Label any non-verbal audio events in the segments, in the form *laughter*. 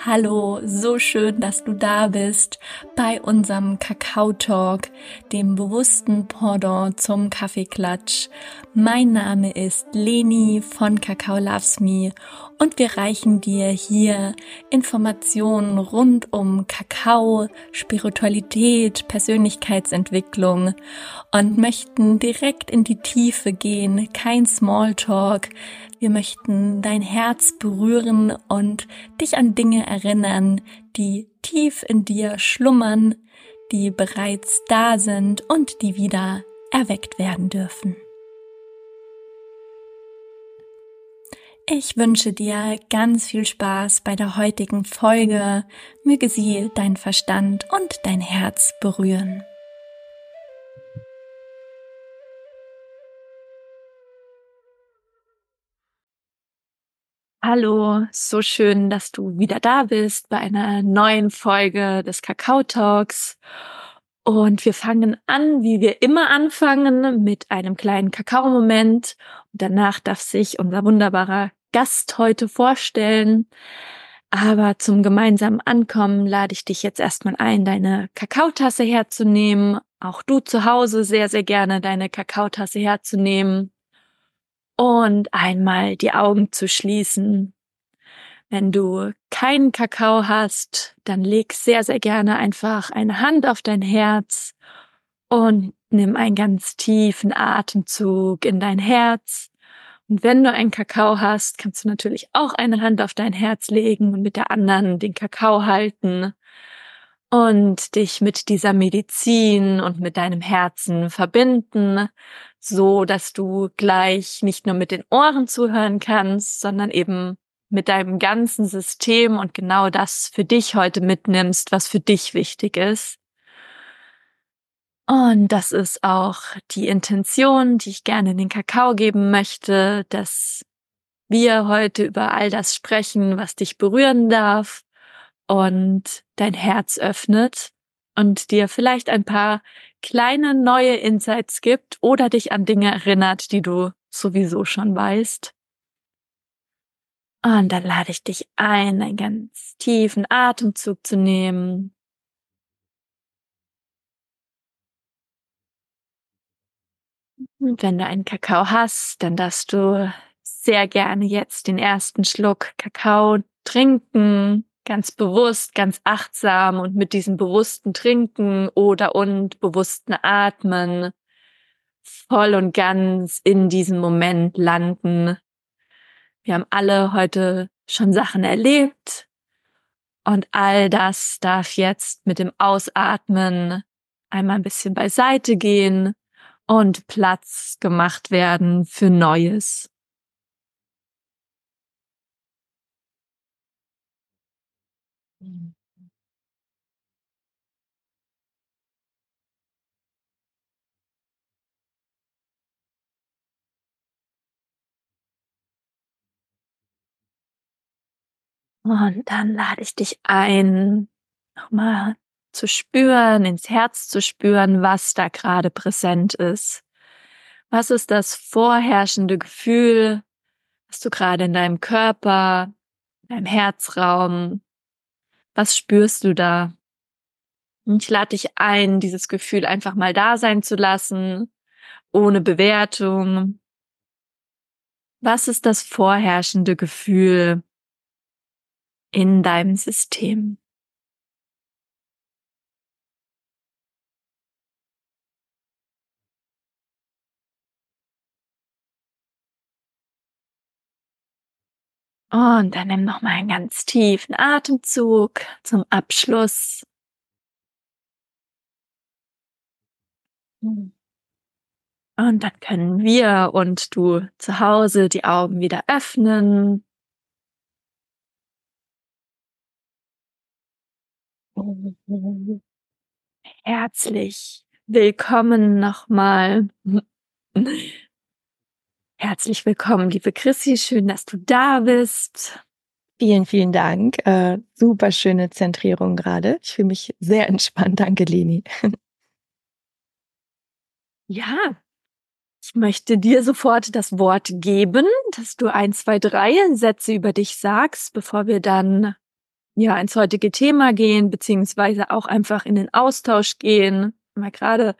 Hallo, so schön, dass du da bist bei unserem Kakao Talk, dem bewussten Pendant zum Kaffeeklatsch. Mein Name ist Leni von Kakao Loves Me und wir reichen dir hier Informationen rund um Kakao, Spiritualität, Persönlichkeitsentwicklung und möchten direkt in die Tiefe gehen, kein Smalltalk, wir möchten dein Herz berühren und dich an Dinge erinnern, die tief in dir schlummern, die bereits da sind und die wieder erweckt werden dürfen. Ich wünsche dir ganz viel Spaß bei der heutigen Folge. Möge sie dein Verstand und dein Herz berühren. Hallo, so schön, dass du wieder da bist bei einer neuen Folge des Kakao Talks. Und wir fangen an, wie wir immer anfangen, mit einem kleinen Kakao-Moment. Und danach darf sich unser wunderbarer Gast heute vorstellen. Aber zum gemeinsamen Ankommen lade ich dich jetzt erstmal ein, deine Kakaotasse herzunehmen. Auch du zu Hause sehr, sehr gerne deine Kakaotasse herzunehmen und einmal die Augen zu schließen. Wenn du keinen Kakao hast, dann leg sehr, sehr gerne einfach eine Hand auf dein Herz und nimm einen ganz tiefen Atemzug in dein Herz. Und wenn du einen Kakao hast, kannst du natürlich auch eine Hand auf dein Herz legen und mit der anderen den Kakao halten und dich mit dieser Medizin und mit deinem Herzen verbinden, so dass du gleich nicht nur mit den Ohren zuhören kannst, sondern eben mit deinem ganzen System und genau das für dich heute mitnimmst, was für dich wichtig ist. Und das ist auch die Intention, die ich gerne in den Kakao geben möchte, dass wir heute über all das sprechen, was dich berühren darf, und dein Herz öffnet und dir vielleicht ein paar kleine neue Insights gibt oder dich an Dinge erinnert, die du sowieso schon weißt. Und dann lade ich dich ein, einen ganz tiefen Atemzug zu nehmen. Und wenn du einen Kakao hast, dann darfst du sehr gerne jetzt den ersten Schluck Kakao trinken ganz bewusst, ganz achtsam und mit diesem bewussten Trinken oder und bewussten Atmen voll und ganz in diesem Moment landen. Wir haben alle heute schon Sachen erlebt und all das darf jetzt mit dem Ausatmen einmal ein bisschen beiseite gehen und Platz gemacht werden für Neues. Mhm. Und dann lade ich dich ein, nochmal zu spüren, ins Herz zu spüren, was da gerade präsent ist. Was ist das vorherrschende Gefühl, was du gerade in deinem Körper, in deinem Herzraum was spürst du da? Ich lade dich ein, dieses Gefühl einfach mal da sein zu lassen, ohne Bewertung. Was ist das vorherrschende Gefühl in deinem System? Und dann nimm noch mal einen ganz tiefen Atemzug zum Abschluss. Und dann können wir und du zu Hause die Augen wieder öffnen. Herzlich willkommen nochmal *laughs* Herzlich willkommen, liebe Chrissy. Schön, dass du da bist. Vielen, vielen Dank. Äh, super schöne Zentrierung gerade. Ich fühle mich sehr entspannt. Danke, Leni. *laughs* Ja, Ich möchte dir sofort das Wort geben, dass du ein, zwei, drei Sätze über dich sagst, bevor wir dann ja ins heutige Thema gehen, beziehungsweise auch einfach in den Austausch gehen. Mal gerade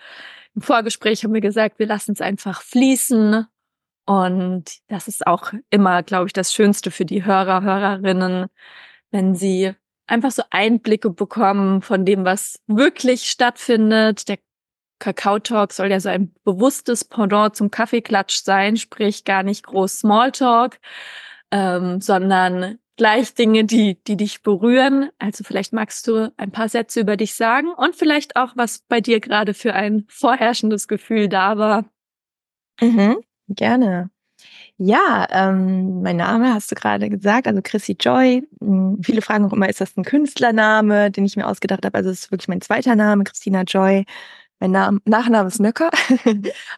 im Vorgespräch haben wir gesagt, wir lassen es einfach fließen. Und das ist auch immer, glaube ich, das Schönste für die Hörer, Hörerinnen, wenn sie einfach so Einblicke bekommen von dem, was wirklich stattfindet. Der Kakao Talk soll ja so ein bewusstes Pendant zum Kaffeeklatsch sein, sprich gar nicht groß Smalltalk, ähm, sondern gleich Dinge, die, die dich berühren. Also vielleicht magst du ein paar Sätze über dich sagen und vielleicht auch, was bei dir gerade für ein vorherrschendes Gefühl da war. Mhm, gerne. Ja, ähm, mein Name hast du gerade gesagt, also Chrissy Joy. Hm, viele fragen auch immer, ist das ein Künstlername, den ich mir ausgedacht habe? Also es ist wirklich mein zweiter Name, Christina Joy. Mein Name, Nachname ist Nöcker. *laughs*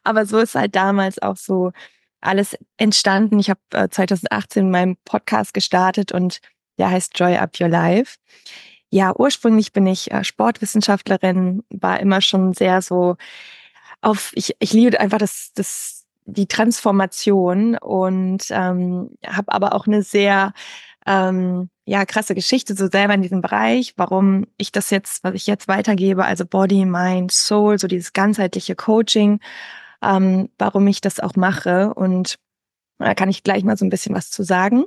Aber so ist halt damals auch so alles entstanden. Ich habe äh, 2018 meinen Podcast gestartet und der heißt Joy Up Your Life. Ja, ursprünglich bin ich äh, Sportwissenschaftlerin, war immer schon sehr so auf, ich, ich liebe einfach das, das, die Transformation und ähm, habe aber auch eine sehr ähm, ja krasse Geschichte so selber in diesem Bereich, warum ich das jetzt, was ich jetzt weitergebe, also Body, Mind, Soul, so dieses ganzheitliche Coaching ähm, warum ich das auch mache. Und da kann ich gleich mal so ein bisschen was zu sagen,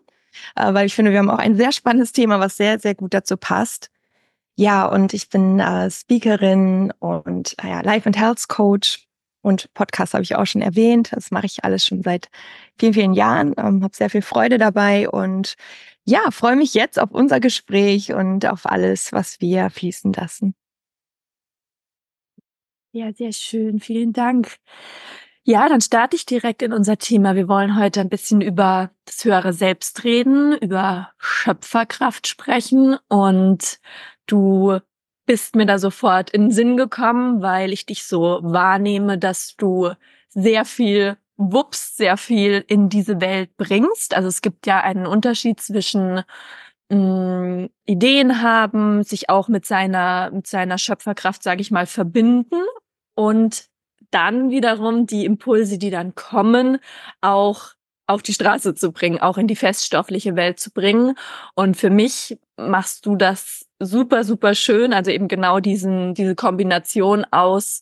äh, weil ich finde, wir haben auch ein sehr spannendes Thema, was sehr, sehr gut dazu passt. Ja, und ich bin äh, Speakerin und äh, Life and Health Coach und Podcast habe ich auch schon erwähnt. Das mache ich alles schon seit vielen, vielen Jahren. Ähm, habe sehr viel Freude dabei und ja, freue mich jetzt auf unser Gespräch und auf alles, was wir fließen lassen. Ja, sehr schön. Vielen Dank. Ja, dann starte ich direkt in unser Thema. Wir wollen heute ein bisschen über das höhere Selbst reden, über Schöpferkraft sprechen und du bist mir da sofort in den Sinn gekommen, weil ich dich so wahrnehme, dass du sehr viel wups, sehr viel in diese Welt bringst. Also es gibt ja einen Unterschied zwischen mh, Ideen haben, sich auch mit seiner mit seiner Schöpferkraft, sage ich mal, verbinden und dann wiederum die Impulse, die dann kommen, auch auf die Straße zu bringen, auch in die feststoffliche Welt zu bringen. Und für mich machst du das super, super schön. Also eben genau diesen, diese Kombination aus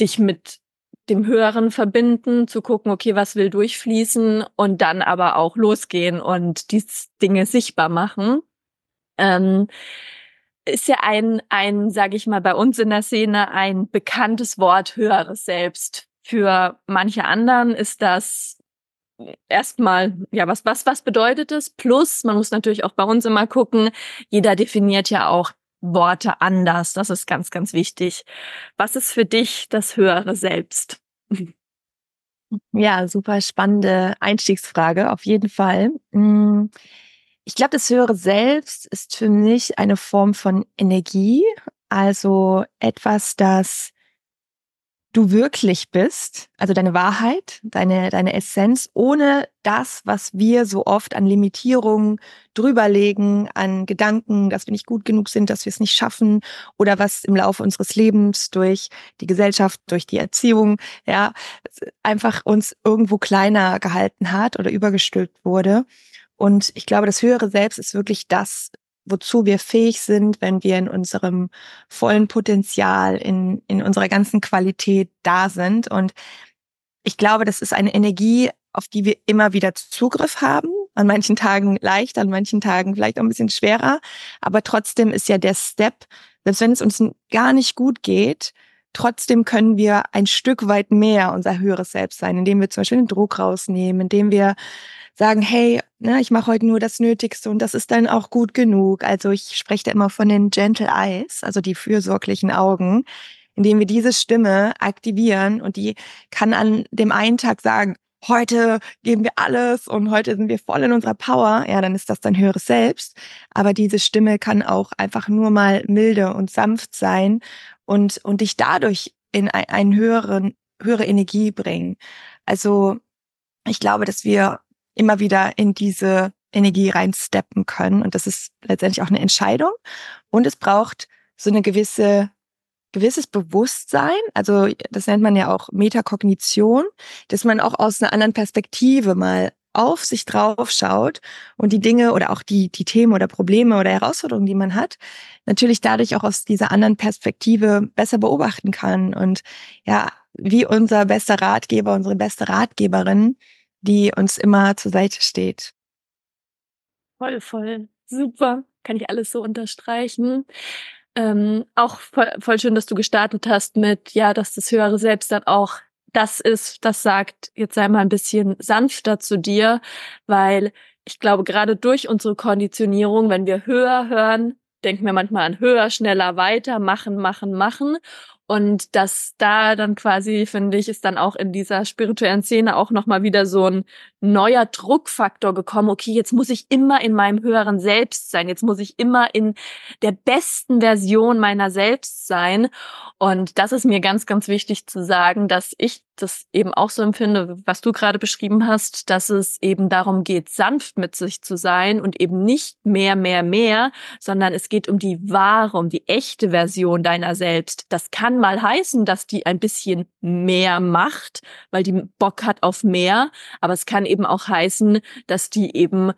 dich mit dem Höheren verbinden, zu gucken, okay, was will durchfließen und dann aber auch losgehen und die Dinge sichtbar machen. Ähm, ist ja ein, ein, sage ich mal, bei uns in der Szene ein bekanntes Wort höheres Selbst. Für manche anderen ist das erstmal, ja, was, was, was bedeutet es? Plus, man muss natürlich auch bei uns immer gucken, jeder definiert ja auch Worte anders. Das ist ganz, ganz wichtig. Was ist für dich das höhere Selbst? *laughs* Ja, super spannende Einstiegsfrage, auf jeden Fall. Hm, ich glaube, das höhere Selbst ist für mich eine Form von Energie, also etwas, das du wirklich bist, also deine Wahrheit, deine, deine Essenz, ohne das, was wir so oft an Limitierungen drüberlegen, an Gedanken, dass wir nicht gut genug sind, dass wir es nicht schaffen oder was im Laufe unseres Lebens durch die Gesellschaft, durch die Erziehung, ja, einfach uns irgendwo kleiner gehalten hat oder übergestülpt wurde. Und ich glaube, das höhere Selbst ist wirklich das, wozu wir fähig sind, wenn wir in unserem vollen Potenzial, in, in unserer ganzen Qualität da sind. Und ich glaube, das ist eine Energie, auf die wir immer wieder Zugriff haben. An manchen Tagen leicht, an manchen Tagen vielleicht auch ein bisschen schwerer. Aber trotzdem ist ja der Step, selbst wenn es uns gar nicht gut geht, trotzdem können wir ein Stück weit mehr unser höheres Selbst sein, indem wir zum Beispiel den Druck rausnehmen, indem wir sagen, hey, ne, ich mache heute nur das Nötigste und das ist dann auch gut genug. Also ich spreche da immer von den Gentle Eyes, also die fürsorglichen Augen, indem wir diese Stimme aktivieren und die kann an dem einen Tag sagen, heute geben wir alles und heute sind wir voll in unserer Power, ja, dann ist das dein höheres Selbst. Aber diese Stimme kann auch einfach nur mal milde und sanft sein und, und dich dadurch in einen höheren, höhere Energie bringen. Also ich glaube, dass wir immer wieder in diese Energie reinsteppen können. Und das ist letztendlich auch eine Entscheidung. Und es braucht so eine gewisse gewisses Bewusstsein, also das nennt man ja auch Metakognition, dass man auch aus einer anderen Perspektive mal auf sich drauf schaut und die Dinge oder auch die, die Themen oder Probleme oder Herausforderungen, die man hat, natürlich dadurch auch aus dieser anderen Perspektive besser beobachten kann und ja, wie unser bester Ratgeber, unsere beste Ratgeberin, die uns immer zur Seite steht. Voll, voll. Super. Kann ich alles so unterstreichen. Ähm, auch voll, voll schön, dass du gestartet hast mit, ja, dass das höhere Selbst dann auch das ist, das sagt, jetzt sei mal ein bisschen sanfter zu dir, weil ich glaube, gerade durch unsere Konditionierung, wenn wir höher hören, denken wir manchmal an höher, schneller, weiter, machen, machen, machen. Und dass da dann quasi, finde ich, ist dann auch in dieser spirituellen Szene auch nochmal wieder so ein neuer Druckfaktor gekommen. Okay, jetzt muss ich immer in meinem höheren Selbst sein. Jetzt muss ich immer in der besten Version meiner selbst sein. Und das ist mir ganz, ganz wichtig zu sagen, dass ich das eben auch so empfinde, was du gerade beschrieben hast, dass es eben darum geht, sanft mit sich zu sein und eben nicht mehr, mehr, mehr, sondern es geht um die wahre, um die echte Version deiner selbst. Das kann mal heißen, dass die ein bisschen mehr macht, weil die Bock hat auf mehr, aber es kann eben auch heißen, dass die eben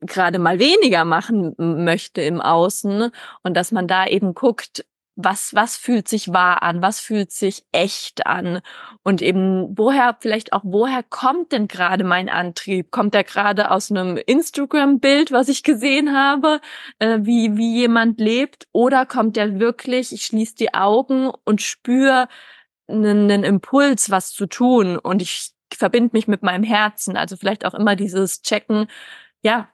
gerade mal weniger machen möchte im Außen und dass man da eben guckt, was, was fühlt sich wahr an, was fühlt sich echt an und eben woher, vielleicht auch woher kommt denn gerade mein Antrieb? Kommt der gerade aus einem Instagram-Bild, was ich gesehen habe, äh, wie, wie jemand lebt oder kommt der wirklich, ich schließe die Augen und spüre einen, einen Impuls, was zu tun und ich verbinde mich mit meinem Herzen, also vielleicht auch immer dieses Checken, ja,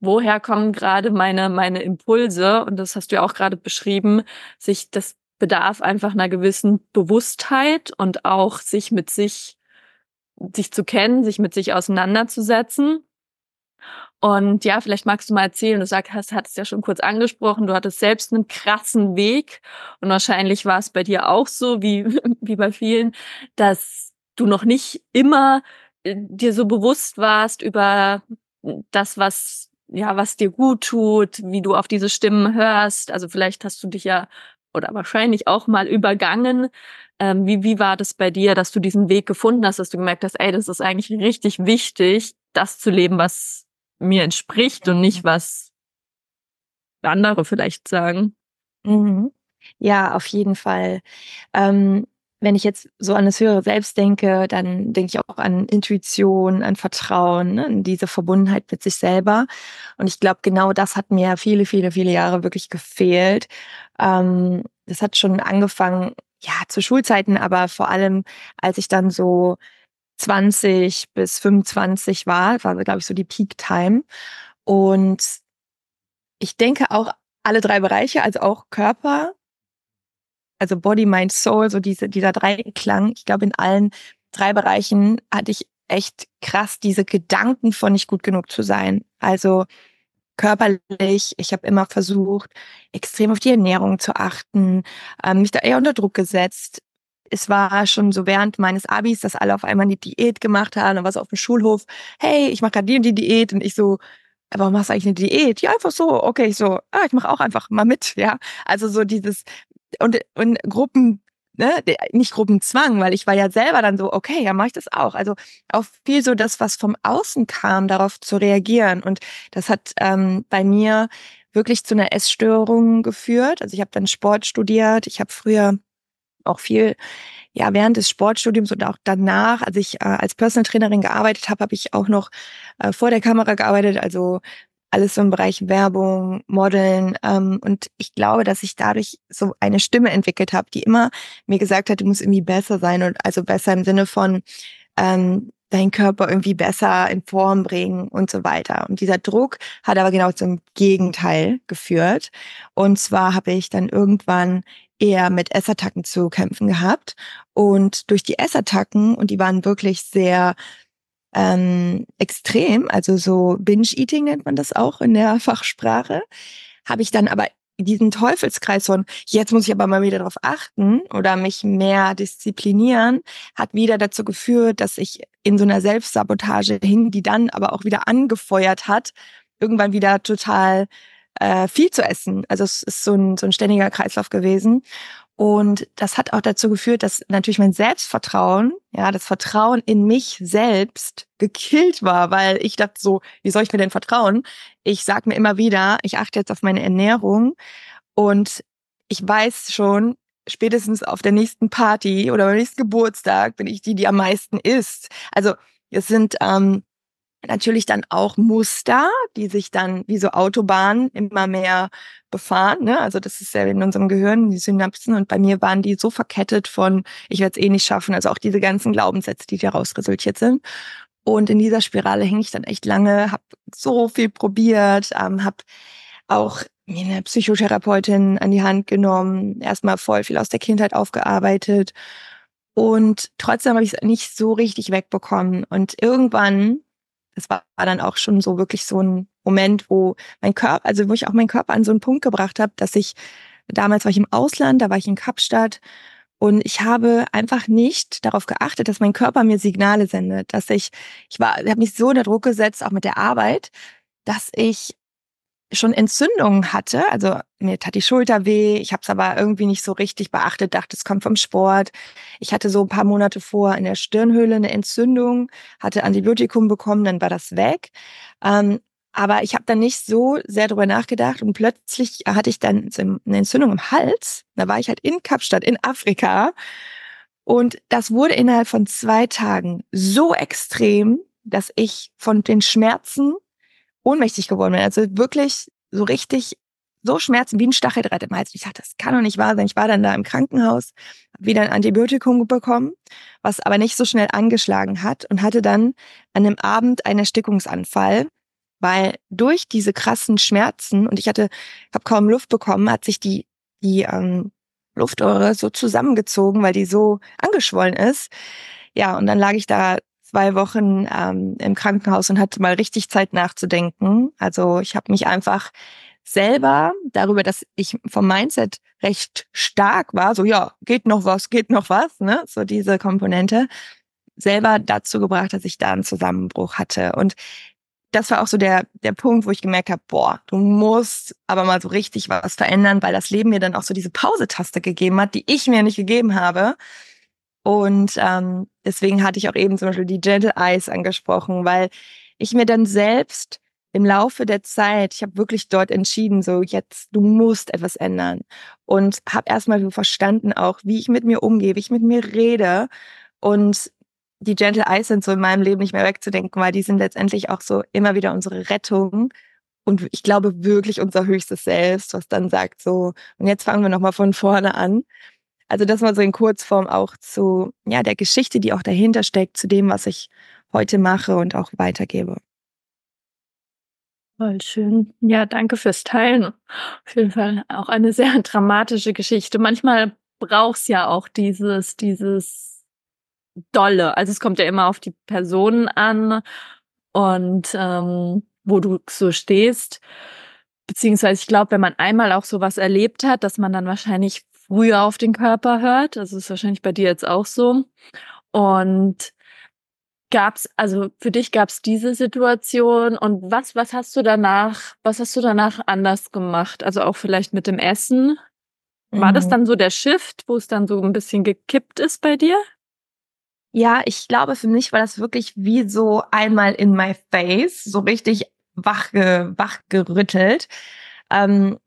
woher kommen gerade meine, meine Impulse? Und das hast du ja auch gerade beschrieben, sich das bedarf einfach einer gewissen Bewusstheit und auch sich mit sich, sich zu kennen, sich mit sich auseinanderzusetzen. Und ja, vielleicht magst du mal erzählen, du sagst, hast, hattest ja schon kurz angesprochen, du hattest selbst einen krassen Weg und wahrscheinlich war es bei dir auch so, wie, *laughs* wie bei vielen, dass du noch nicht immer äh, dir so bewusst warst über das, was ja, was dir gut tut, wie du auf diese Stimmen hörst. Also vielleicht hast du dich ja oder wahrscheinlich auch mal übergangen. Ähm, wie, wie war das bei dir, dass du diesen Weg gefunden hast, dass du gemerkt hast, ey, das ist eigentlich richtig wichtig, das zu leben, was mir entspricht und nicht was andere vielleicht sagen? Mhm. Ja, auf jeden Fall. Ähm, wenn ich jetzt so an das höhere Selbst denke, dann denke ich auch an Intuition, an Vertrauen, ne, an diese Verbundenheit mit sich selber. Und ich glaube, genau das hat mir viele, viele, viele Jahre wirklich gefehlt. Ähm, das hat schon angefangen, ja, zu Schulzeiten, aber vor allem, als ich dann so 20 bis 25 war, war, glaube ich, so die Peak Time. Und ich denke auch alle drei Bereiche, also auch Körper, also Body, Mind, Soul, so diese, dieser Dreiklang. Ich glaube, in allen drei Bereichen hatte ich echt krass diese Gedanken von nicht gut genug zu sein. Also körperlich, ich habe immer versucht, extrem auf die Ernährung zu achten, ähm, mich da eher unter Druck gesetzt. Es war schon so während meines Abis, dass alle auf einmal die Diät gemacht haben und was auf dem Schulhof, hey, ich mache gerade die und die Diät und ich so, warum machst du eigentlich eine Diät? Ja, einfach so, okay, ich so, ah, ich mache auch einfach mal mit, ja. Also so dieses, und, und Gruppen, ne, nicht Gruppenzwang, weil ich war ja selber dann so, okay, ja, mache ich das auch. Also auch viel so das, was vom Außen kam, darauf zu reagieren. Und das hat ähm, bei mir wirklich zu einer Essstörung geführt. Also ich habe dann Sport studiert. Ich habe früher auch viel ja während des Sportstudiums und auch danach, als ich äh, als Personal Trainerin gearbeitet habe, habe ich auch noch äh, vor der Kamera gearbeitet, also alles so im Bereich Werbung, Modeln. Ähm, und ich glaube, dass ich dadurch so eine Stimme entwickelt habe, die immer mir gesagt hat, du musst irgendwie besser sein und also besser im Sinne von ähm, deinen Körper irgendwie besser in Form bringen und so weiter. Und dieser Druck hat aber genau zum Gegenteil geführt. Und zwar habe ich dann irgendwann eher mit Essattacken zu kämpfen gehabt. Und durch die Essattacken, und die waren wirklich sehr ähm, extrem, also so Binge-Eating nennt man das auch in der *laughs* Fachsprache, habe ich dann aber diesen Teufelskreis von, jetzt muss ich aber mal wieder darauf achten oder mich mehr disziplinieren, hat wieder dazu geführt, dass ich in so einer Selbstsabotage hing, die dann aber auch wieder angefeuert hat, irgendwann wieder total äh, viel zu essen. Also es ist so ein, so ein ständiger Kreislauf gewesen. Und das hat auch dazu geführt, dass natürlich mein Selbstvertrauen, ja, das Vertrauen in mich selbst gekillt war, weil ich dachte so, wie soll ich mir denn vertrauen? Ich sag mir immer wieder, ich achte jetzt auf meine Ernährung und ich weiß schon, spätestens auf der nächsten Party oder beim nächsten Geburtstag bin ich die, die am meisten isst. Also es sind ähm, natürlich dann auch Muster, die sich dann wie so Autobahnen immer mehr befahren. Ne? Also das ist ja in unserem Gehirn, die Synapsen. Und bei mir waren die so verkettet von, ich werde es eh nicht schaffen. Also auch diese ganzen Glaubenssätze, die daraus resultiert sind. Und in dieser Spirale hänge ich dann echt lange, habe so viel probiert, ähm, habe auch mir eine Psychotherapeutin an die Hand genommen, erstmal voll viel aus der Kindheit aufgearbeitet. Und trotzdem habe ich es nicht so richtig wegbekommen. Und irgendwann das war, dann auch schon so wirklich so ein Moment, wo mein Körper, also wo ich auch meinen Körper an so einen Punkt gebracht habe, dass ich, damals war ich im Ausland, da war ich in Kapstadt und ich habe einfach nicht darauf geachtet, dass mein Körper mir Signale sendet, dass ich, ich war, ich habe mich so unter Druck gesetzt, auch mit der Arbeit, dass ich schon Entzündungen hatte. Also mir tat die Schulter weh. Ich habe es aber irgendwie nicht so richtig beachtet, dachte, es kommt vom Sport. Ich hatte so ein paar Monate vor in der Stirnhöhle eine Entzündung, hatte Antibiotikum bekommen, dann war das weg. Ähm, aber ich habe dann nicht so sehr drüber nachgedacht und plötzlich hatte ich dann eine Entzündung im Hals. Da war ich halt in Kapstadt in Afrika und das wurde innerhalb von zwei Tagen so extrem, dass ich von den Schmerzen ohnmächtig geworden bin. Also wirklich so richtig so Schmerzen wie ein Stacheldraht im Hals. Ich dachte, das kann doch nicht wahr sein. Ich war dann da im Krankenhaus, wieder ein Antibiotikum bekommen, was aber nicht so schnell angeschlagen hat und hatte dann an einem Abend einen Erstickungsanfall, weil durch diese krassen Schmerzen und ich hatte, habe kaum Luft bekommen, hat sich die die ähm, Luftröhre so zusammengezogen, weil die so angeschwollen ist. Ja, und dann lag ich da zwei Wochen ähm, im Krankenhaus und hatte mal richtig Zeit nachzudenken. Also ich habe mich einfach selber darüber, dass ich vom Mindset recht stark war, so ja, geht noch was, geht noch was, ne? So diese Komponente, selber dazu gebracht, dass ich da einen Zusammenbruch hatte. Und das war auch so der, der Punkt, wo ich gemerkt habe, boah, du musst aber mal so richtig was verändern, weil das Leben mir dann auch so diese Pause-Taste gegeben hat, die ich mir nicht gegeben habe. Und ähm, deswegen hatte ich auch eben zum Beispiel die Gentle Eyes angesprochen, weil ich mir dann selbst im Laufe der Zeit, ich habe wirklich dort entschieden, so jetzt, du musst etwas ändern. Und habe erstmal so verstanden auch, wie ich mit mir umgehe, wie ich mit mir rede. Und die Gentle Eyes sind so in meinem Leben nicht mehr wegzudenken, weil die sind letztendlich auch so immer wieder unsere Rettung. Und ich glaube wirklich unser höchstes Selbst, was dann sagt so, und jetzt fangen wir nochmal von vorne an. Also das mal so in Kurzform auch zu ja der Geschichte, die auch dahinter steckt, zu dem, was ich heute mache und auch weitergebe. Voll schön. Ja, danke fürs Teilen. Auf jeden Fall auch eine sehr *laughs* dramatische Geschichte. Manchmal braucht's ja auch dieses, dieses Dolle. Also es kommt ja immer auf die Person an und ähm, wo du so stehst. Beziehungsweise ich glaube, wenn man einmal auch sowas erlebt hat, dass man dann wahrscheinlich früher auf den Körper hört. Das ist wahrscheinlich bei dir jetzt auch so. Und gab's, also für dich gab's diese Situation und was, was hast du danach, was hast du danach anders gemacht? Also auch vielleicht mit dem Essen? War mhm. das dann so der Shift, wo es dann so ein bisschen gekippt ist bei dir? Ja, ich glaube, für mich war das wirklich wie so einmal in my face, so richtig wach, wach gerüttelt. Ähm,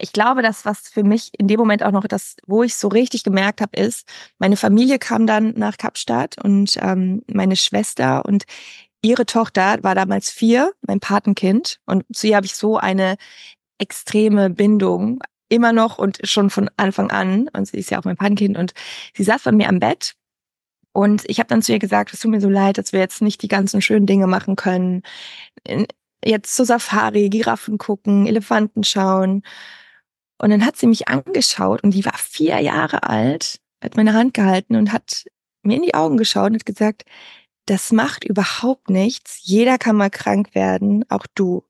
ich glaube, das, was für mich in dem Moment auch noch das, wo ich so richtig gemerkt habe, ist, meine Familie kam dann nach Kapstadt und ähm, meine Schwester und ihre Tochter war damals vier, mein Patenkind. Und zu ihr habe ich so eine extreme Bindung, immer noch und schon von Anfang an. Und sie ist ja auch mein Patenkind. Und sie saß bei mir am Bett. Und ich habe dann zu ihr gesagt, es tut mir so leid, dass wir jetzt nicht die ganzen schönen Dinge machen können. Jetzt zur Safari, Giraffen gucken, Elefanten schauen. Und dann hat sie mich angeschaut und die war vier Jahre alt, hat meine Hand gehalten und hat mir in die Augen geschaut und hat gesagt, das macht überhaupt nichts. Jeder kann mal krank werden, auch du.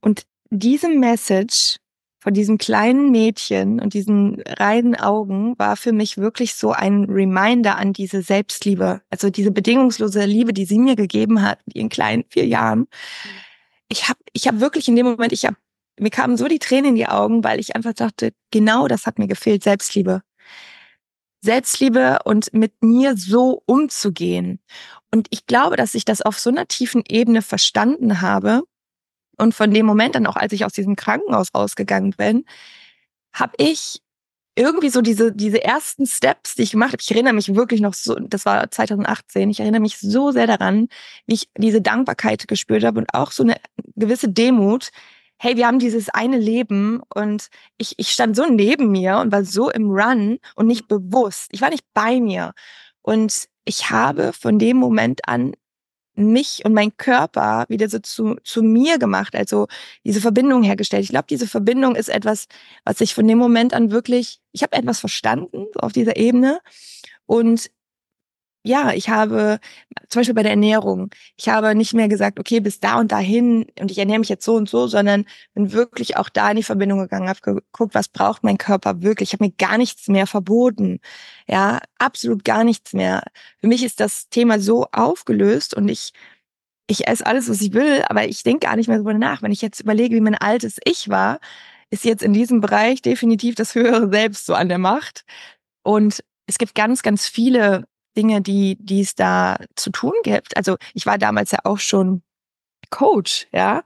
Und diese Message von diesem kleinen Mädchen und diesen reinen Augen war für mich wirklich so ein Reminder an diese Selbstliebe, also diese bedingungslose Liebe, die sie mir gegeben hat in ihren kleinen vier Jahren. Ich habe ich hab wirklich in dem Moment, ich habe mir kamen so die Tränen in die Augen, weil ich einfach dachte, genau das hat mir gefehlt, Selbstliebe. Selbstliebe und mit mir so umzugehen. Und ich glaube, dass ich das auf so einer tiefen Ebene verstanden habe. Und von dem Moment dann auch, als ich aus diesem Krankenhaus rausgegangen bin, habe ich irgendwie so diese, diese ersten Steps, die ich gemacht habe, ich erinnere mich wirklich noch so, das war 2018, ich erinnere mich so sehr daran, wie ich diese Dankbarkeit gespürt habe und auch so eine gewisse Demut. Hey, wir haben dieses eine Leben und ich, ich stand so neben mir und war so im Run und nicht bewusst. Ich war nicht bei mir. Und ich habe von dem Moment an mich und mein Körper wieder so zu, zu mir gemacht, also diese Verbindung hergestellt. Ich glaube, diese Verbindung ist etwas, was ich von dem Moment an wirklich, ich habe etwas verstanden auf dieser Ebene und ja, ich habe zum Beispiel bei der Ernährung, ich habe nicht mehr gesagt, okay, bis da und dahin und ich ernähre mich jetzt so und so, sondern bin wirklich auch da in die Verbindung gegangen, habe geguckt, was braucht mein Körper wirklich. Ich habe mir gar nichts mehr verboten. Ja, absolut gar nichts mehr. Für mich ist das Thema so aufgelöst und ich ich esse alles, was ich will, aber ich denke gar nicht mehr darüber nach. Wenn ich jetzt überlege, wie mein altes Ich war, ist jetzt in diesem Bereich definitiv das höhere Selbst so an der Macht. Und es gibt ganz, ganz viele Dinge, die, die es da zu tun gibt. Also ich war damals ja auch schon Coach, ja.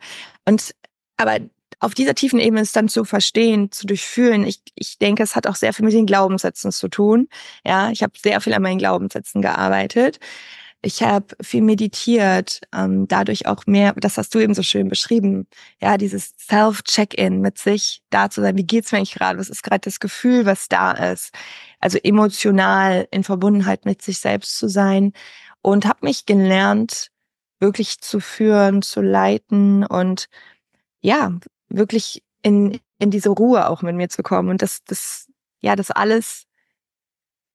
Und aber auf dieser tiefen Ebene ist dann zu verstehen, zu durchfühlen. Ich, ich denke, es hat auch sehr viel mit den Glaubenssätzen zu tun. Ja, ich habe sehr viel an meinen Glaubenssätzen gearbeitet. Ich habe viel meditiert, ähm, dadurch auch mehr, das hast du eben so schön beschrieben, ja, dieses Self-Check-in mit sich da zu sein. Wie geht's mir eigentlich gerade? Was ist gerade das Gefühl, was da ist? Also emotional in Verbundenheit mit sich selbst zu sein und habe mich gelernt, wirklich zu führen, zu leiten und ja, wirklich in, in diese Ruhe auch mit mir zu kommen und das, das, ja, das alles,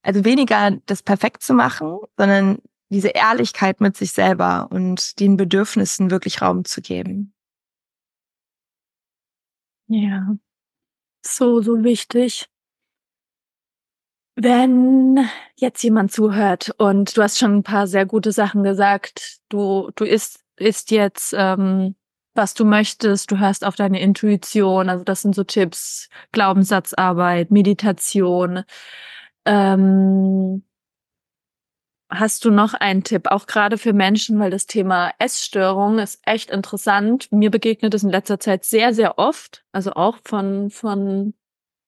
also weniger das perfekt zu machen, sondern diese Ehrlichkeit mit sich selber und den Bedürfnissen wirklich Raum zu geben. Ja, so, so wichtig. Wenn jetzt jemand zuhört und du hast schon ein paar sehr gute Sachen gesagt, du, du isst, isst jetzt, ähm, was du möchtest, du hörst auf deine Intuition, also das sind so Tipps, Glaubenssatzarbeit, Meditation. Ähm, Hast du noch einen Tipp, auch gerade für Menschen, weil das Thema Essstörung ist echt interessant. Mir begegnet es in letzter Zeit sehr, sehr oft, also auch von, von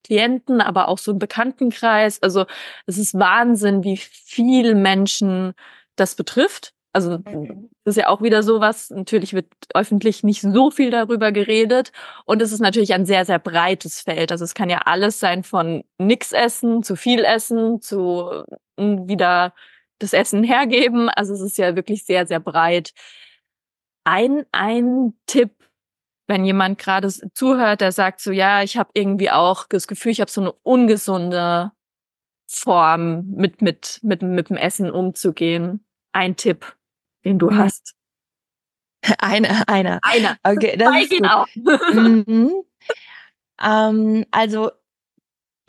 Klienten, aber auch so im Bekanntenkreis. Also es ist Wahnsinn, wie viel Menschen das betrifft. Also das ist ja auch wieder sowas. Natürlich wird öffentlich nicht so viel darüber geredet und es ist natürlich ein sehr sehr breites Feld. Also es kann ja alles sein von nix essen zu viel essen zu hm, wieder das Essen hergeben. Also es ist ja wirklich sehr, sehr breit. Ein, ein Tipp, wenn jemand gerade zuhört, der sagt so, ja, ich habe irgendwie auch das Gefühl, ich habe so eine ungesunde Form, mit, mit, mit, mit dem Essen umzugehen. Ein Tipp, den du mhm. hast. *laughs* Einer, einer. Einer. Okay, das Zwei ist genau. *laughs* mhm. ähm, also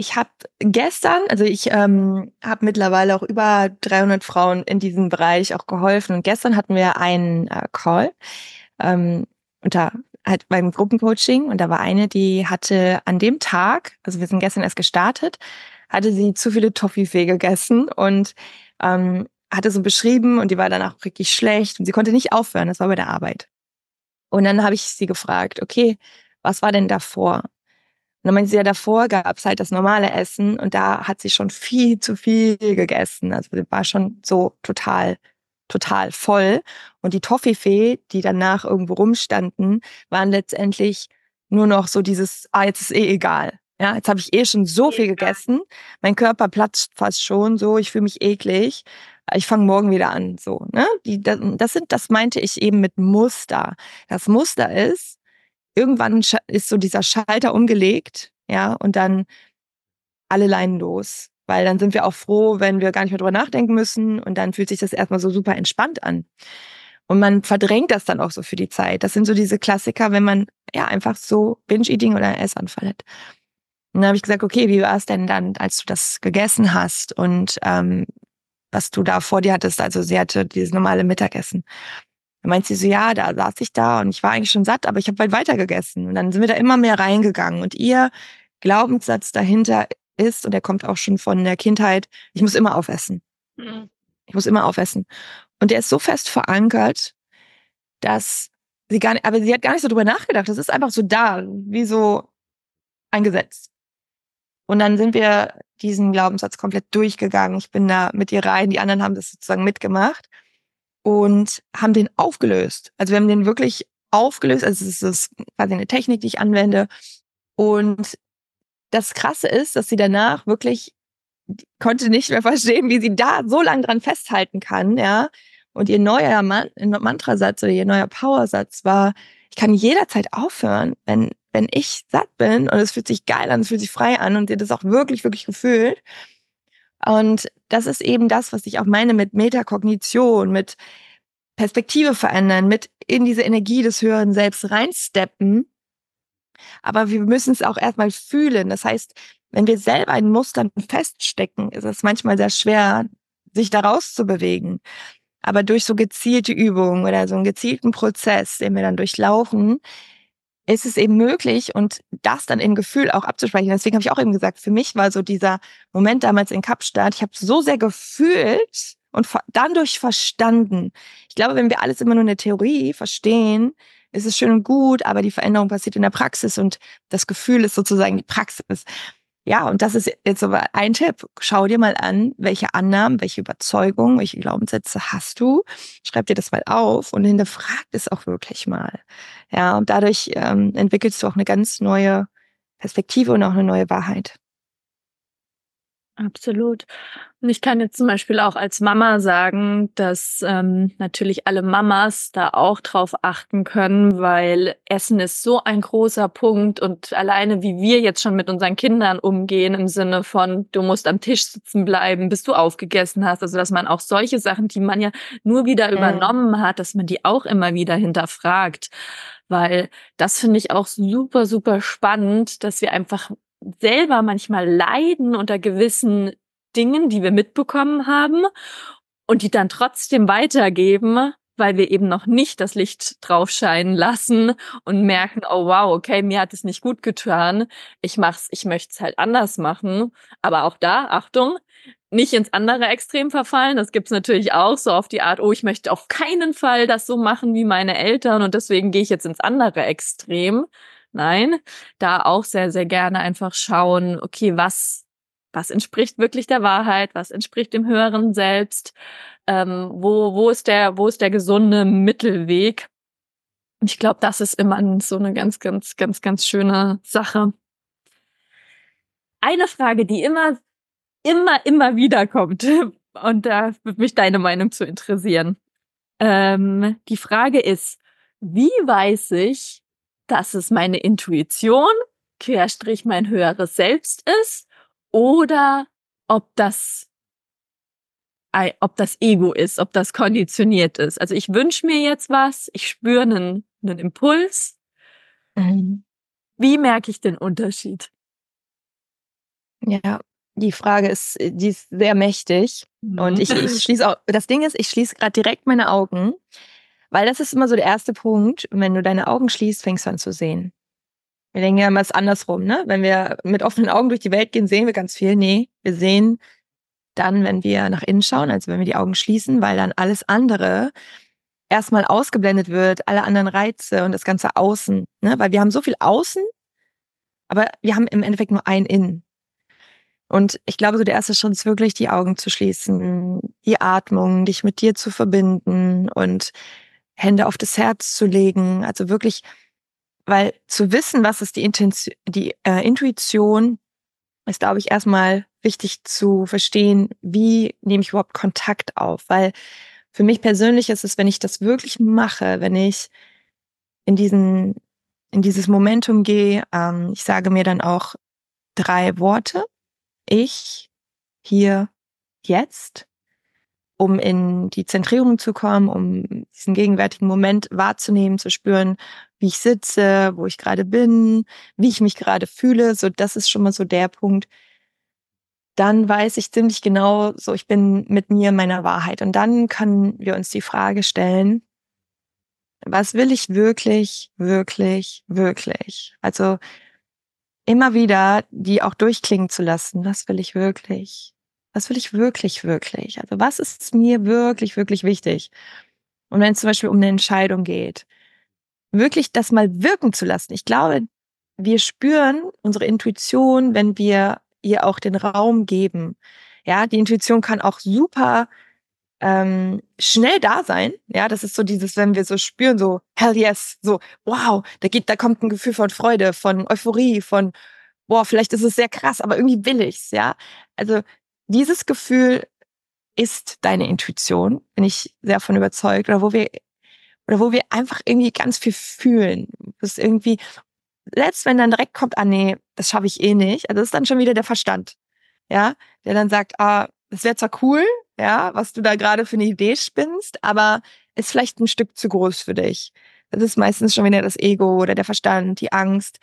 ich habe gestern, also ich ähm, habe mittlerweile auch über 300 Frauen in diesem Bereich auch geholfen. Und gestern hatten wir einen äh, Call ähm, unter halt beim Gruppencoaching und da war eine, die hatte an dem Tag, also wir sind gestern erst gestartet, hatte sie zu viele Toffifee gegessen und ähm, hatte so beschrieben und die war danach richtig schlecht und sie konnte nicht aufhören, das war bei der Arbeit. Und dann habe ich sie gefragt, okay, was war denn davor? Und dann meinte sie ja, davor gab es halt das normale Essen und da hat sie schon viel zu viel gegessen. Also sie war schon so total, total voll. Und die Toffifee, die danach irgendwo rumstanden, waren letztendlich nur noch so dieses, ah, jetzt ist eh egal. Ja, jetzt habe ich eh schon so viel gegessen. Mein Körper platzt fast schon so, ich fühle mich eklig. Ich fange morgen wieder an. So, ne? Die, das sind, das meinte ich eben mit Muster. Das Muster ist, irgendwann ist so dieser Schalter umgelegt, ja, und dann alle Leinen los. Weil dann sind wir auch froh, wenn wir gar nicht mehr drüber nachdenken müssen und dann fühlt sich das erstmal so super entspannt an. Und man verdrängt das dann auch so für die Zeit. Das sind so diese Klassiker, wenn man ja einfach so Binge-Eating oder Essanfall hat. Und dann habe ich gesagt, okay, wie war es denn dann, als du das gegessen hast und ähm, was du da vor dir hattest? Also sie hatte dieses normale Mittagessen. Dann meint sie so, ja, da saß ich da und ich war eigentlich schon satt, aber ich habe bald weiter gegessen. Und dann sind wir da immer mehr reingegangen. Und ihr Glaubenssatz dahinter ist, und der kommt auch schon von der Kindheit, ich muss immer aufessen. Mhm. Ich muss immer aufessen. Und der ist so fest verankert, dass sie gar nicht, aber sie hat gar nicht so drüber nachgedacht. Das ist einfach so da, wie so ein Gesetz. Und dann sind wir diesen Glaubenssatz komplett durchgegangen. Ich bin da mit ihr rein, die anderen haben das sozusagen mitgemacht und haben den aufgelöst. Also wir haben den wirklich aufgelöst. Also es ist quasi eine Technik, die ich anwende. Und das Krasse ist, dass sie danach wirklich konnte nicht mehr verstehen, wie sie da so lange dran festhalten kann, ja. Und ihr neuer Man Mantrasatz oder ihr neuer Powersatz war, ich kann jederzeit aufhören, wenn, wenn ich satt bin und es fühlt sich geil an, es fühlt sich frei an und ihr das auch wirklich, wirklich gefühlt. Und das ist eben das, was ich auch meine mit Metakognition, mit Perspektive verändern, mit in diese Energie des höheren Selbst reinsteppen. Aber wir müssen es auch erstmal fühlen. Das heißt, wenn wir selber in Mustern feststecken, ist es manchmal sehr schwer, sich da rauszubewegen. Aber durch so gezielte Übungen oder so einen gezielten Prozess, den wir dann durchlaufen, ist es eben möglich und das dann im Gefühl auch abzusprechen. Deswegen habe ich auch eben gesagt, für mich war so dieser Moment damals in Kapstadt, ich habe so sehr gefühlt und dann durch verstanden. Ich glaube, wenn wir alles immer nur in der Theorie verstehen, ist es schön und gut, aber die Veränderung passiert in der Praxis und das Gefühl ist sozusagen die Praxis. Ja, und das ist jetzt aber ein Tipp. Schau dir mal an, welche Annahmen, welche Überzeugungen, welche Glaubenssätze hast du. Schreib dir das mal auf und hinterfrag es auch wirklich mal. Ja, und dadurch ähm, entwickelst du auch eine ganz neue Perspektive und auch eine neue Wahrheit. Absolut. Und ich kann jetzt zum Beispiel auch als Mama sagen, dass ähm, natürlich alle Mamas da auch drauf achten können, weil Essen ist so ein großer Punkt und alleine wie wir jetzt schon mit unseren Kindern umgehen im Sinne von, du musst am Tisch sitzen bleiben, bis du aufgegessen hast. Also dass man auch solche Sachen, die man ja nur wieder äh. übernommen hat, dass man die auch immer wieder hinterfragt. Weil das finde ich auch super, super spannend, dass wir einfach selber manchmal leiden unter gewissen Dingen, die wir mitbekommen haben und die dann trotzdem weitergeben, weil wir eben noch nicht das Licht drauf scheinen lassen und merken, oh wow, okay, mir hat es nicht gut getan. Ich mach's, ich möchte es halt anders machen. Aber auch da, Achtung, nicht ins andere Extrem verfallen. Das gibt's natürlich auch so auf die Art, oh, ich möchte auf keinen Fall das so machen wie meine Eltern und deswegen gehe ich jetzt ins andere Extrem. Nein, da auch sehr, sehr gerne einfach schauen, okay, was, was entspricht wirklich der Wahrheit, was entspricht dem höheren Selbst, ähm, wo, wo ist der, wo ist der gesunde Mittelweg? Ich glaube, das ist immer so eine ganz, ganz, ganz, ganz schöne Sache. Eine Frage, die immer, immer, immer wieder kommt, *laughs* und da würde mich deine Meinung zu interessieren. Ähm, die Frage ist, wie weiß ich, dass es meine Intuition, Querstrich mein höheres Selbst ist, oder ob das ob das Ego ist, ob das konditioniert ist. Also ich wünsche mir jetzt was, ich spüre einen, einen Impuls. Mhm. Wie merke ich den Unterschied? Ja, die Frage ist, die ist sehr mächtig. Mhm. Und ich, ich schließe auch, das Ding ist, ich schließe gerade direkt meine Augen weil das ist immer so der erste Punkt. Wenn du deine Augen schließt, fängst du an zu sehen. Wir denken ja immer, es ist andersrum, ne? Wenn wir mit offenen Augen durch die Welt gehen, sehen wir ganz viel. Nee, wir sehen dann, wenn wir nach innen schauen, also wenn wir die Augen schließen, weil dann alles andere erstmal ausgeblendet wird, alle anderen Reize und das ganze Außen, ne? Weil wir haben so viel Außen, aber wir haben im Endeffekt nur ein Innen. Und ich glaube, so der erste Schritt ist wirklich, die Augen zu schließen, die Atmung, dich mit dir zu verbinden und Hände auf das Herz zu legen. Also wirklich, weil zu wissen, was ist die, Intention, die äh, Intuition, ist, glaube ich, erstmal wichtig zu verstehen, wie nehme ich überhaupt Kontakt auf. Weil für mich persönlich ist es, wenn ich das wirklich mache, wenn ich in diesen, in dieses Momentum gehe, ähm, ich sage mir dann auch drei Worte. Ich, hier, jetzt um in die Zentrierung zu kommen, um diesen gegenwärtigen Moment wahrzunehmen, zu spüren, wie ich sitze, wo ich gerade bin, wie ich mich gerade fühle. So, das ist schon mal so der Punkt. Dann weiß ich ziemlich genau, so ich bin mit mir meiner Wahrheit. Und dann können wir uns die Frage stellen, Was will ich wirklich, wirklich, wirklich? Also immer wieder die auch durchklingen zu lassen. Was will ich wirklich? Was will ich wirklich, wirklich? Also was ist mir wirklich, wirklich wichtig? Und wenn es zum Beispiel um eine Entscheidung geht, wirklich das mal wirken zu lassen. Ich glaube, wir spüren unsere Intuition, wenn wir ihr auch den Raum geben. Ja, die Intuition kann auch super ähm, schnell da sein. Ja, das ist so dieses, wenn wir so spüren, so hell yes, so wow, da geht, da kommt ein Gefühl von Freude, von Euphorie, von boah, vielleicht ist es sehr krass, aber irgendwie will ich's. Ja, also dieses Gefühl ist deine Intuition, bin ich sehr von überzeugt, oder wo wir oder wo wir einfach irgendwie ganz viel fühlen. Das ist irgendwie selbst wenn dann direkt kommt, ah nee, das schaffe ich eh nicht. Also das ist dann schon wieder der Verstand, ja, der dann sagt, ah, das wäre zwar cool, ja, was du da gerade für eine Idee spinnst, aber ist vielleicht ein Stück zu groß für dich. Das ist meistens schon wieder das Ego oder der Verstand, die Angst.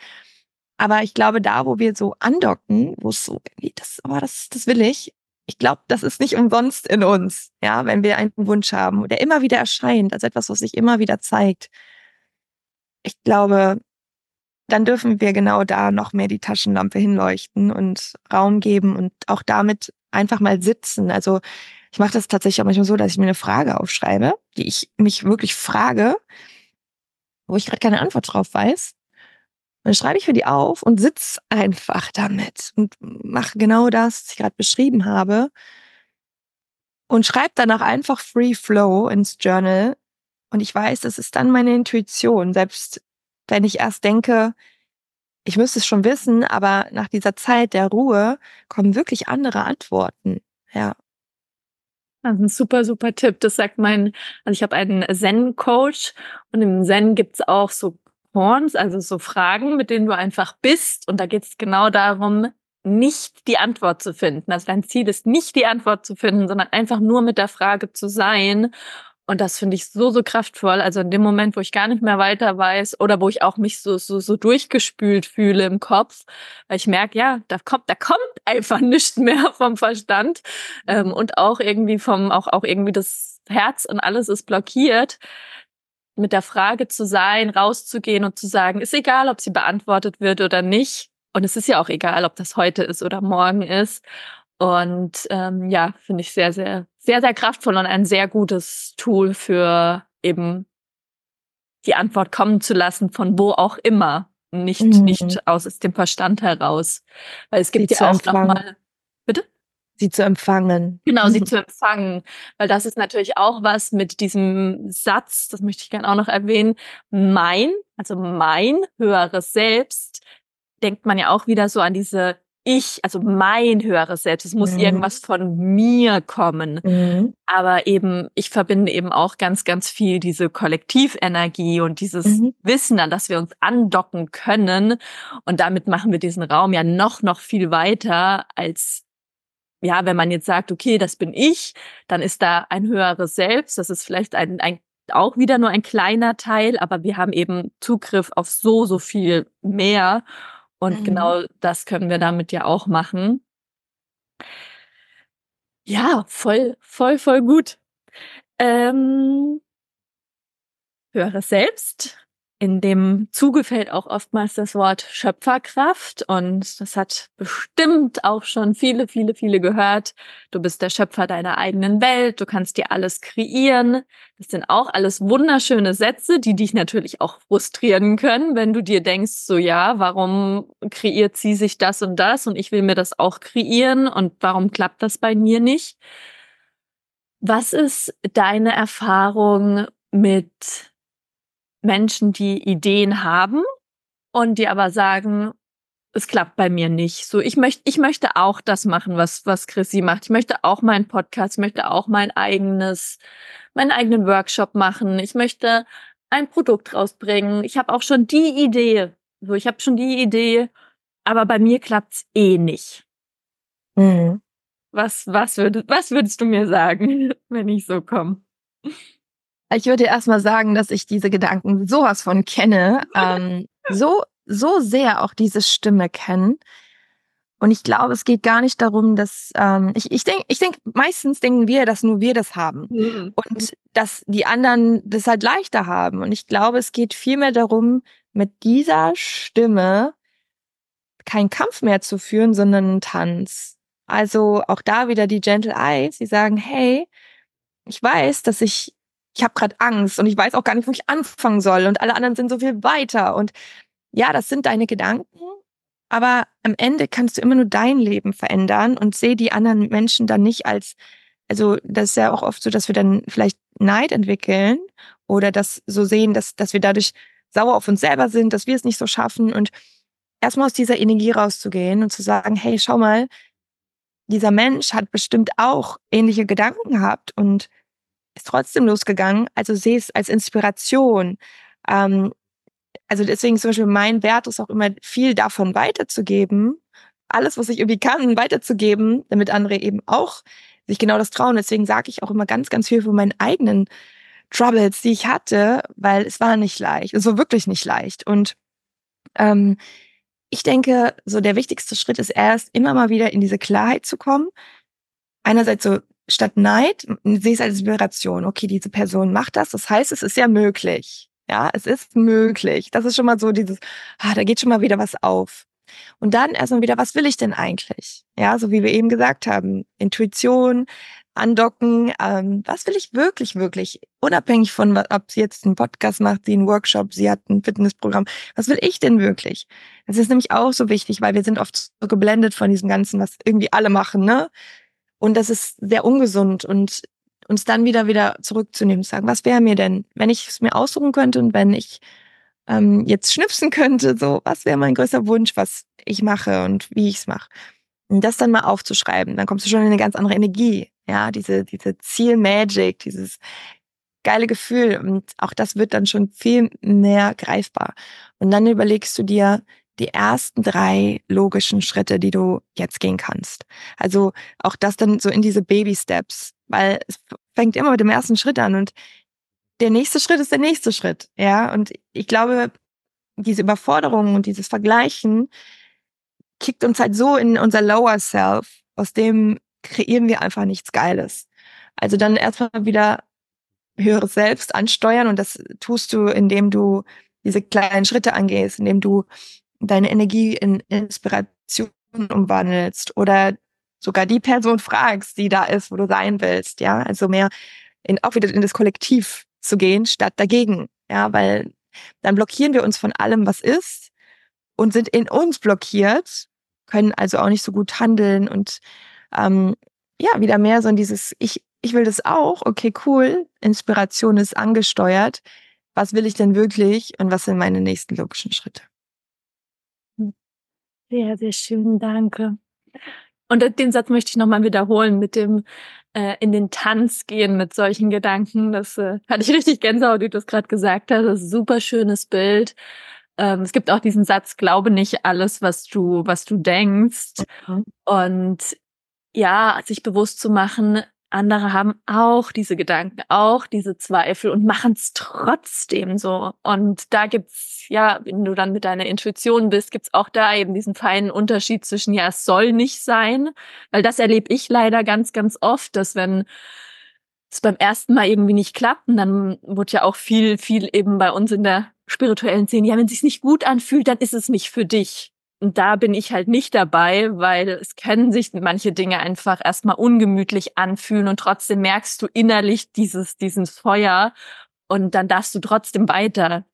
Aber ich glaube, da, wo wir so andocken, wo es so, das, oh, das, das will ich. Ich glaube, das ist nicht umsonst in uns, ja, wenn wir einen Wunsch haben, der immer wieder erscheint, als etwas, was sich immer wieder zeigt. Ich glaube, dann dürfen wir genau da noch mehr die Taschenlampe hinleuchten und Raum geben und auch damit einfach mal sitzen. Also ich mache das tatsächlich auch manchmal so, dass ich mir eine Frage aufschreibe, die ich mich wirklich frage, wo ich gerade keine Antwort drauf weiß. Dann schreibe ich mir die auf und sitz einfach damit und mache genau das, was ich gerade beschrieben habe. Und schreibe danach einfach Free Flow ins Journal. Und ich weiß, das ist dann meine Intuition. Selbst wenn ich erst denke, ich müsste es schon wissen, aber nach dieser Zeit der Ruhe kommen wirklich andere Antworten. Ja. Das ist ein super, super Tipp. Das sagt mein, also ich habe einen Zen-Coach und im Zen gibt's auch so Horns, also so Fragen, mit denen du einfach bist. Und da geht es genau darum, nicht die Antwort zu finden. Also dein Ziel ist nicht die Antwort zu finden, sondern einfach nur mit der Frage zu sein und das finde ich so, so kraftvoll. Also in dem Moment, wo ich gar nicht mehr weiter weiß oder wo ich auch mich so, so, so durchgespült fühle im Kopf, weil ich merke, ja, da kommt, da kommt einfach *laughs* nichts mehr vom Verstand ähm, und auch irgendwie vom, auch, auch irgendwie das Herz und alles ist blockiert. Mit der Frage zu sein, rauszugehen und zu sagen, ist egal, ob sie beantwortet wird oder nicht. Und es ist ja auch egal, ob das heute ist oder morgen ist. Und ähm, ja, finde ich sehr, sehr, sehr, sehr kraftvoll und ein sehr gutes Tool für eben die Antwort kommen zu lassen, von wo auch immer. Nicht, mhm. nicht aus dem Verstand heraus. Weil es gibt sie ja auch nochmal. Bitte? Sie zu empfangen. Genau, mhm. sie zu empfangen. Weil das ist natürlich auch was mit diesem Satz, das möchte ich gerne auch noch erwähnen. Mein, also mein höheres Selbst, denkt man ja auch wieder so an diese ich, also mein höheres Selbst, es muss mhm. irgendwas von mir kommen. Mhm. Aber eben, ich verbinde eben auch ganz, ganz viel diese Kollektivenergie und dieses mhm. Wissen, an das wir uns andocken können. Und damit machen wir diesen Raum ja noch, noch viel weiter als ja, wenn man jetzt sagt, okay, das bin ich, dann ist da ein höheres Selbst. Das ist vielleicht ein, ein auch wieder nur ein kleiner Teil, aber wir haben eben Zugriff auf so, so viel mehr. Und mhm. genau das können wir damit ja auch machen. Ja, voll, voll, voll gut. Ähm, höre selbst in dem Zuge fällt auch oftmals das Wort Schöpferkraft und das hat bestimmt auch schon viele, viele, viele gehört. Du bist der Schöpfer deiner eigenen Welt, du kannst dir alles kreieren. Das sind auch alles wunderschöne Sätze, die dich natürlich auch frustrieren können, wenn du dir denkst, so ja, warum kreiert sie sich das und das und ich will mir das auch kreieren und warum klappt das bei mir nicht? Was ist deine Erfahrung mit Menschen, die Ideen haben und die aber sagen, es klappt bei mir nicht. So, ich möchte, ich möchte auch das machen, was, was Chrissy macht. Ich möchte auch meinen Podcast, ich möchte auch mein eigenes, meinen eigenen Workshop machen. Ich möchte ein Produkt rausbringen. Ich habe auch schon die Idee. So, ich habe schon die Idee, aber bei mir klappt's eh nicht. Mhm. Was, was würdest, was würdest du mir sagen, *laughs* wenn ich so komme? Ich würde erstmal sagen, dass ich diese Gedanken sowas von kenne, ähm, so, so sehr auch diese Stimme kennen. Und ich glaube, es geht gar nicht darum, dass ähm, ich ich denke, ich denke, meistens denken wir, dass nur wir das haben mhm. und dass die anderen das halt leichter haben. Und ich glaube, es geht vielmehr darum, mit dieser Stimme keinen Kampf mehr zu führen, sondern einen Tanz. Also auch da wieder die Gentle Eyes, die sagen, hey, ich weiß, dass ich, ich habe gerade Angst und ich weiß auch gar nicht, wo ich anfangen soll und alle anderen sind so viel weiter. Und ja, das sind deine Gedanken, aber am Ende kannst du immer nur dein Leben verändern und sehe die anderen Menschen dann nicht als, also das ist ja auch oft so, dass wir dann vielleicht Neid entwickeln oder das so sehen, dass, dass wir dadurch sauer auf uns selber sind, dass wir es nicht so schaffen und erstmal aus dieser Energie rauszugehen und zu sagen, hey, schau mal, dieser Mensch hat bestimmt auch ähnliche Gedanken gehabt und ist trotzdem losgegangen. Also sehe es als Inspiration. Ähm, also deswegen zum Beispiel mein Wert ist auch immer viel davon weiterzugeben, alles, was ich irgendwie kann, weiterzugeben, damit andere eben auch sich genau das trauen. Deswegen sage ich auch immer ganz, ganz viel von meinen eigenen Troubles, die ich hatte, weil es war nicht leicht. Es war wirklich nicht leicht. Und ähm, ich denke, so der wichtigste Schritt ist erst, immer mal wieder in diese Klarheit zu kommen. Einerseits so statt Neid, sehe es als Inspiration. Okay, diese Person macht das. Das heißt, es ist ja möglich. Ja, es ist möglich. Das ist schon mal so dieses, ah, da geht schon mal wieder was auf. Und dann erstmal wieder, was will ich denn eigentlich? Ja, so wie wir eben gesagt haben, Intuition, andocken. Ähm, was will ich wirklich, wirklich? Unabhängig von, ob sie jetzt einen Podcast macht, sie einen Workshop, sie hat ein Fitnessprogramm. Was will ich denn wirklich? Das ist nämlich auch so wichtig, weil wir sind oft so geblendet von diesem Ganzen, was irgendwie alle machen, ne? Und das ist sehr ungesund und uns dann wieder wieder zurückzunehmen, zu sagen, was wäre mir denn, wenn ich es mir aussuchen könnte und wenn ich ähm, jetzt schnipsen könnte, so, was wäre mein größter Wunsch, was ich mache und wie ich es mache. Und das dann mal aufzuschreiben, dann kommst du schon in eine ganz andere Energie. Ja, diese, diese Ziel-Magic, dieses geile Gefühl. Und auch das wird dann schon viel mehr greifbar. Und dann überlegst du dir die ersten drei logischen Schritte, die du jetzt gehen kannst. Also auch das dann so in diese Baby-Steps, weil es fängt immer mit dem ersten Schritt an und der nächste Schritt ist der nächste Schritt. Ja, und ich glaube, diese Überforderung und dieses Vergleichen kickt uns halt so in unser Lower Self, aus dem kreieren wir einfach nichts Geiles. Also dann erstmal wieder höheres Selbst ansteuern und das tust du, indem du diese kleinen Schritte angehst, indem du deine Energie in Inspiration umwandelst oder sogar die Person fragst, die da ist, wo du sein willst, ja, also mehr in, auch wieder in das Kollektiv zu gehen, statt dagegen, ja, weil dann blockieren wir uns von allem, was ist und sind in uns blockiert, können also auch nicht so gut handeln und ähm, ja, wieder mehr so in dieses, ich, ich will das auch, okay, cool, Inspiration ist angesteuert. Was will ich denn wirklich und was sind meine nächsten logischen Schritte? Sehr, sehr schön, danke. Und den Satz möchte ich nochmal wiederholen mit dem äh, in den Tanz gehen mit solchen Gedanken. Das äh, hatte ich richtig Gänsehaut, wie du das gerade gesagt hast. Das ist ein super schönes Bild. Ähm, es gibt auch diesen Satz, glaube nicht alles, was du, was du denkst. Mhm. Und ja, sich bewusst zu machen, andere haben auch diese Gedanken, auch diese Zweifel und machen es trotzdem so. Und da gibt's ja, wenn du dann mit deiner Intuition bist, gibt's auch da eben diesen feinen Unterschied zwischen, ja, es soll nicht sein, weil das erlebe ich leider ganz, ganz oft, dass wenn es beim ersten Mal irgendwie nicht klappt, und dann wird ja auch viel, viel eben bei uns in der spirituellen Szene, ja, wenn es sich nicht gut anfühlt, dann ist es nicht für dich. Und da bin ich halt nicht dabei, weil es können sich manche Dinge einfach erstmal ungemütlich anfühlen und trotzdem merkst du innerlich dieses, dieses Feuer und dann darfst du trotzdem weiter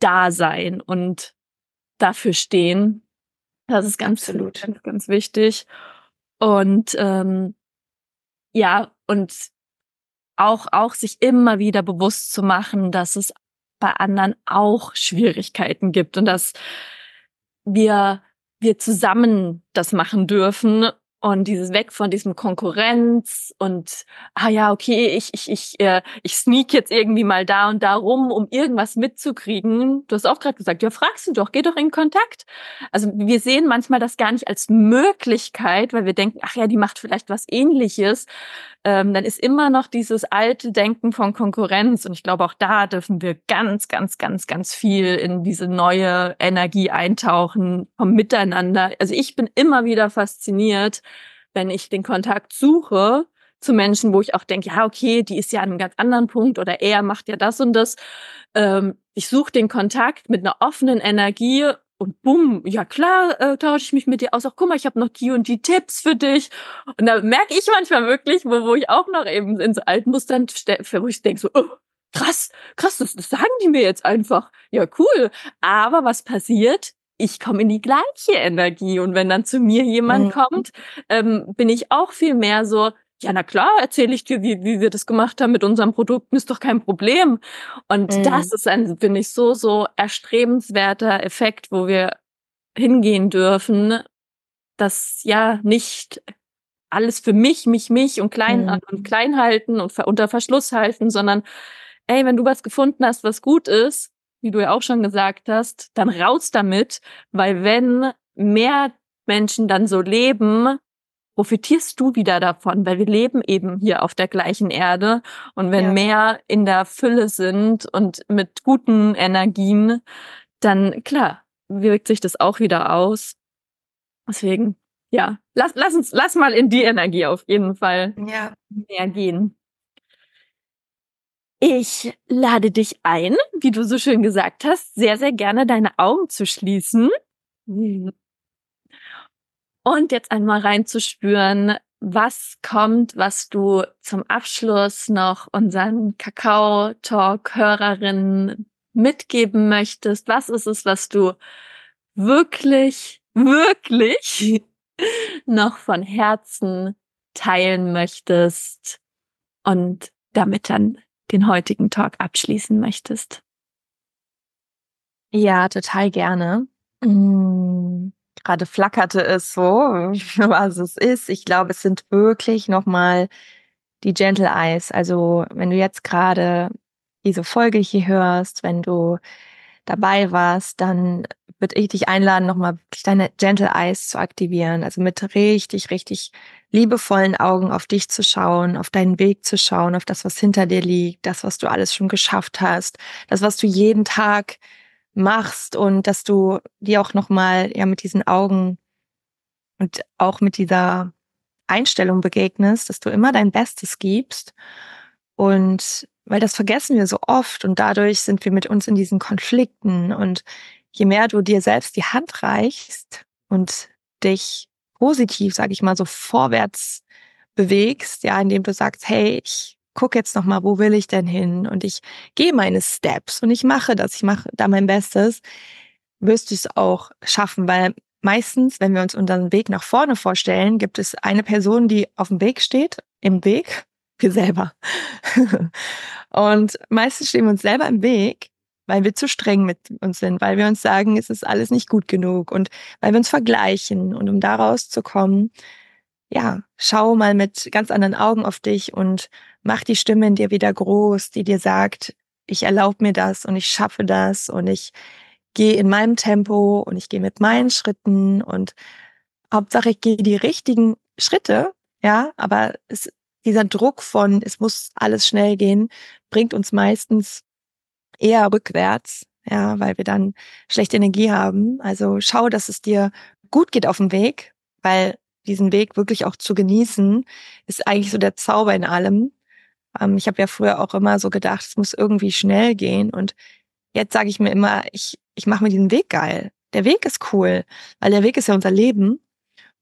da sein und dafür stehen. Das ist ganz, Absolut. ganz, ganz wichtig. Und ähm, ja, und auch, auch sich immer wieder bewusst zu machen, dass es bei anderen auch Schwierigkeiten gibt und dass wir, wir zusammen das machen dürfen und dieses weg von diesem Konkurrenz und ah ja okay ich ich ich äh, ich sneak jetzt irgendwie mal da und da rum um irgendwas mitzukriegen. Du hast auch gerade gesagt ja fragst du doch geh doch in Kontakt. Also wir sehen manchmal das gar nicht als Möglichkeit weil wir denken ach ja die macht vielleicht was ähnliches ähm, dann ist immer noch dieses alte Denken von Konkurrenz. Und ich glaube, auch da dürfen wir ganz, ganz, ganz, ganz viel in diese neue Energie eintauchen vom Miteinander. Also ich bin immer wieder fasziniert, wenn ich den Kontakt suche zu Menschen, wo ich auch denke, ja, okay, die ist ja an einem ganz anderen Punkt oder er macht ja das und das. Ähm, ich suche den Kontakt mit einer offenen Energie und bumm, ja klar, äh, tausche ich mich mit dir aus. Auch guck mal, ich habe noch die und die Tipps für dich. Und da merke ich manchmal wirklich, wo, wo ich auch noch eben in so alten Mustern, wo ich denke so, oh, krass, krass, das, das sagen die mir jetzt einfach. Ja, cool. Aber was passiert? Ich komme in die gleiche Energie. Und wenn dann zu mir jemand mhm. kommt, ähm, bin ich auch viel mehr so, ja, na klar, erzähle ich dir, wie, wie wir das gemacht haben mit unseren Produkten, ist doch kein Problem. Und mhm. das ist ein, finde ich, so, so erstrebenswerter Effekt, wo wir hingehen dürfen, dass ja nicht alles für mich, mich, mich und klein mhm. und klein halten und unter Verschluss halten, sondern ey, wenn du was gefunden hast, was gut ist, wie du ja auch schon gesagt hast, dann raus damit, weil wenn mehr Menschen dann so leben, profitierst du wieder davon, weil wir leben eben hier auf der gleichen Erde. Und wenn ja. mehr in der Fülle sind und mit guten Energien, dann klar, wirkt sich das auch wieder aus. Deswegen, ja, lass, lass uns, lass mal in die Energie auf jeden Fall ja. mehr gehen. Ich lade dich ein, wie du so schön gesagt hast, sehr, sehr gerne deine Augen zu schließen. Und jetzt einmal reinzuspüren, was kommt, was du zum Abschluss noch unseren Kakao-Talk-Hörerinnen mitgeben möchtest. Was ist es, was du wirklich, wirklich *laughs* noch von Herzen teilen möchtest und damit dann den heutigen Talk abschließen möchtest? Ja, total gerne. Mmh gerade flackerte es so, *laughs* was es ist. Ich glaube, es sind wirklich nochmal die Gentle Eyes. Also wenn du jetzt gerade diese Folge hier hörst, wenn du dabei warst, dann würde ich dich einladen, nochmal deine Gentle Eyes zu aktivieren. Also mit richtig, richtig liebevollen Augen auf dich zu schauen, auf deinen Weg zu schauen, auf das, was hinter dir liegt, das, was du alles schon geschafft hast, das, was du jeden Tag machst und dass du dir auch nochmal ja mit diesen Augen und auch mit dieser Einstellung begegnest, dass du immer dein Bestes gibst. Und weil das vergessen wir so oft und dadurch sind wir mit uns in diesen Konflikten. Und je mehr du dir selbst die Hand reichst und dich positiv, sage ich mal, so vorwärts bewegst, ja, indem du sagst, hey, ich guck jetzt noch mal, wo will ich denn hin? Und ich gehe meine Steps und ich mache das, ich mache da mein Bestes, wirst du es auch schaffen, weil meistens, wenn wir uns unseren Weg nach vorne vorstellen, gibt es eine Person, die auf dem Weg steht, im Weg, wir selber. *laughs* und meistens stehen wir uns selber im Weg, weil wir zu streng mit uns sind, weil wir uns sagen, es ist alles nicht gut genug und weil wir uns vergleichen. Und um daraus zu kommen, ja, schau mal mit ganz anderen Augen auf dich und mach die Stimme in dir wieder groß, die dir sagt, ich erlaube mir das und ich schaffe das und ich gehe in meinem Tempo und ich gehe mit meinen Schritten und Hauptsache ich gehe die richtigen Schritte, ja, aber es, dieser Druck von, es muss alles schnell gehen, bringt uns meistens eher rückwärts, ja, weil wir dann schlechte Energie haben. Also schau, dass es dir gut geht auf dem Weg, weil diesen Weg wirklich auch zu genießen, ist eigentlich so der Zauber in allem. Ähm, ich habe ja früher auch immer so gedacht, es muss irgendwie schnell gehen. Und jetzt sage ich mir immer, ich, ich mache mir diesen Weg geil. Der Weg ist cool, weil der Weg ist ja unser Leben.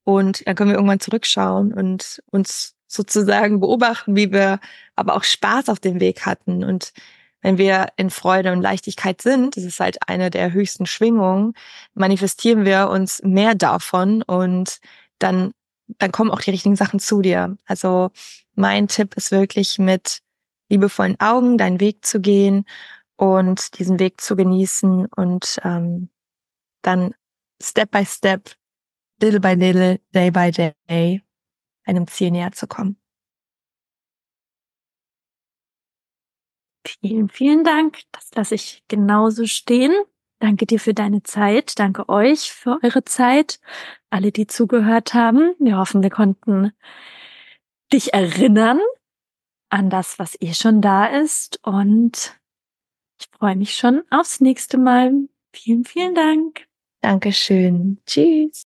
Und dann können wir irgendwann zurückschauen und uns sozusagen beobachten, wie wir aber auch Spaß auf dem Weg hatten. Und wenn wir in Freude und Leichtigkeit sind, das ist halt eine der höchsten Schwingungen, manifestieren wir uns mehr davon und dann, dann kommen auch die richtigen Sachen zu dir. Also mein Tipp ist wirklich mit liebevollen Augen deinen Weg zu gehen und diesen Weg zu genießen und ähm, dann Step by Step, little by little, day by day einem Ziel näher zu kommen. Vielen, vielen Dank. Das lasse ich genauso stehen. Danke dir für deine Zeit. Danke euch für eure Zeit. Alle, die zugehört haben. Wir hoffen, wir konnten dich erinnern an das, was eh schon da ist. Und ich freue mich schon aufs nächste Mal. Vielen, vielen Dank. Dankeschön. Tschüss.